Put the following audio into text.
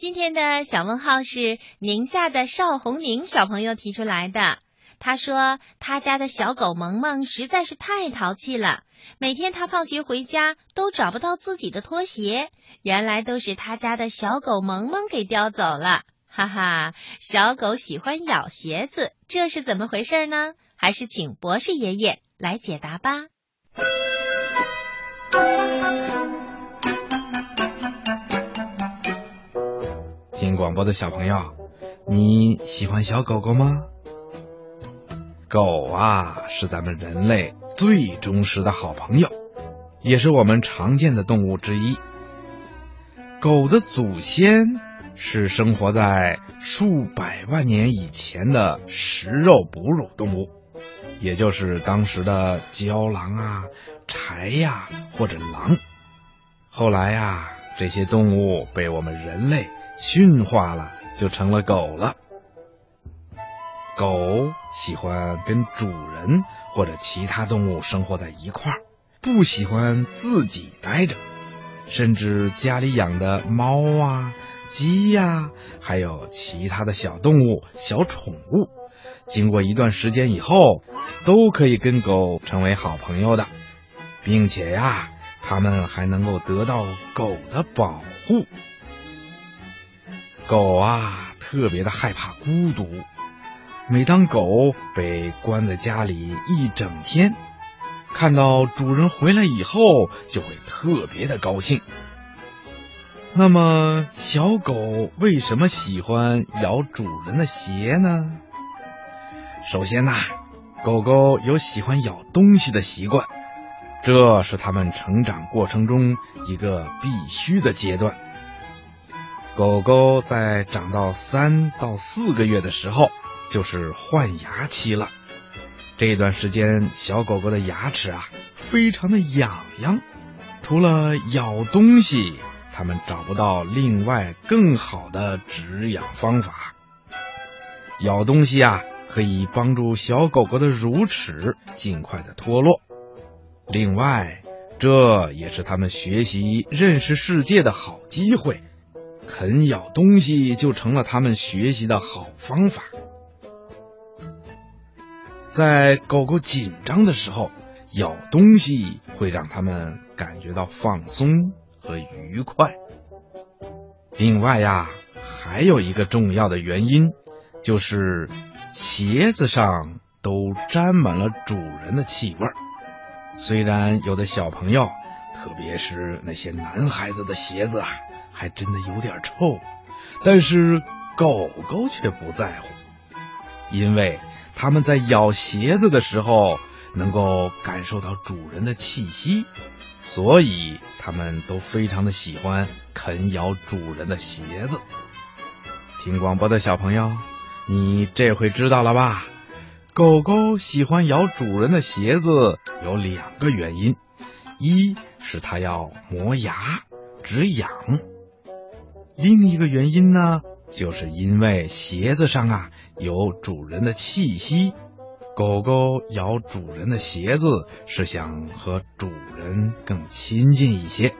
今天的小问号是宁夏的邵红宁小朋友提出来的。他说他家的小狗萌萌实在是太淘气了，每天他放学回家都找不到自己的拖鞋，原来都是他家的小狗萌萌给叼走了。哈哈，小狗喜欢咬鞋子，这是怎么回事呢？还是请博士爷爷来解答吧。听广播的小朋友，你喜欢小狗狗吗？狗啊，是咱们人类最忠实的好朋友，也是我们常见的动物之一。狗的祖先是生活在数百万年以前的食肉哺乳动物，也就是当时的郊狼啊、豺呀或者狼。后来呀，这些动物被我们人类。驯化了就成了狗了。狗喜欢跟主人或者其他动物生活在一块儿，不喜欢自己待着。甚至家里养的猫啊、鸡呀，还有其他的小动物、小宠物，经过一段时间以后，都可以跟狗成为好朋友的，并且呀，它们还能够得到狗的保护。狗啊，特别的害怕孤独。每当狗被关在家里一整天，看到主人回来以后，就会特别的高兴。那么，小狗为什么喜欢咬主人的鞋呢？首先呐，狗狗有喜欢咬东西的习惯，这是它们成长过程中一个必须的阶段。狗狗在长到三到四个月的时候，就是换牙期了。这段时间，小狗狗的牙齿啊，非常的痒痒。除了咬东西，它们找不到另外更好的止痒方法。咬东西啊，可以帮助小狗狗的乳齿尽快的脱落。另外，这也是它们学习认识世界的好机会。啃咬东西就成了他们学习的好方法。在狗狗紧张的时候，咬东西会让它们感觉到放松和愉快。另外呀，还有一个重要的原因，就是鞋子上都沾满了主人的气味。虽然有的小朋友，特别是那些男孩子的鞋子啊。还真的有点臭，但是狗狗却不在乎，因为它们在咬鞋子的时候能够感受到主人的气息，所以它们都非常的喜欢啃咬主人的鞋子。听广播的小朋友，你这回知道了吧？狗狗喜欢咬主人的鞋子有两个原因，一是它要磨牙止痒。另一个原因呢，就是因为鞋子上啊有主人的气息，狗狗咬主人的鞋子是想和主人更亲近一些。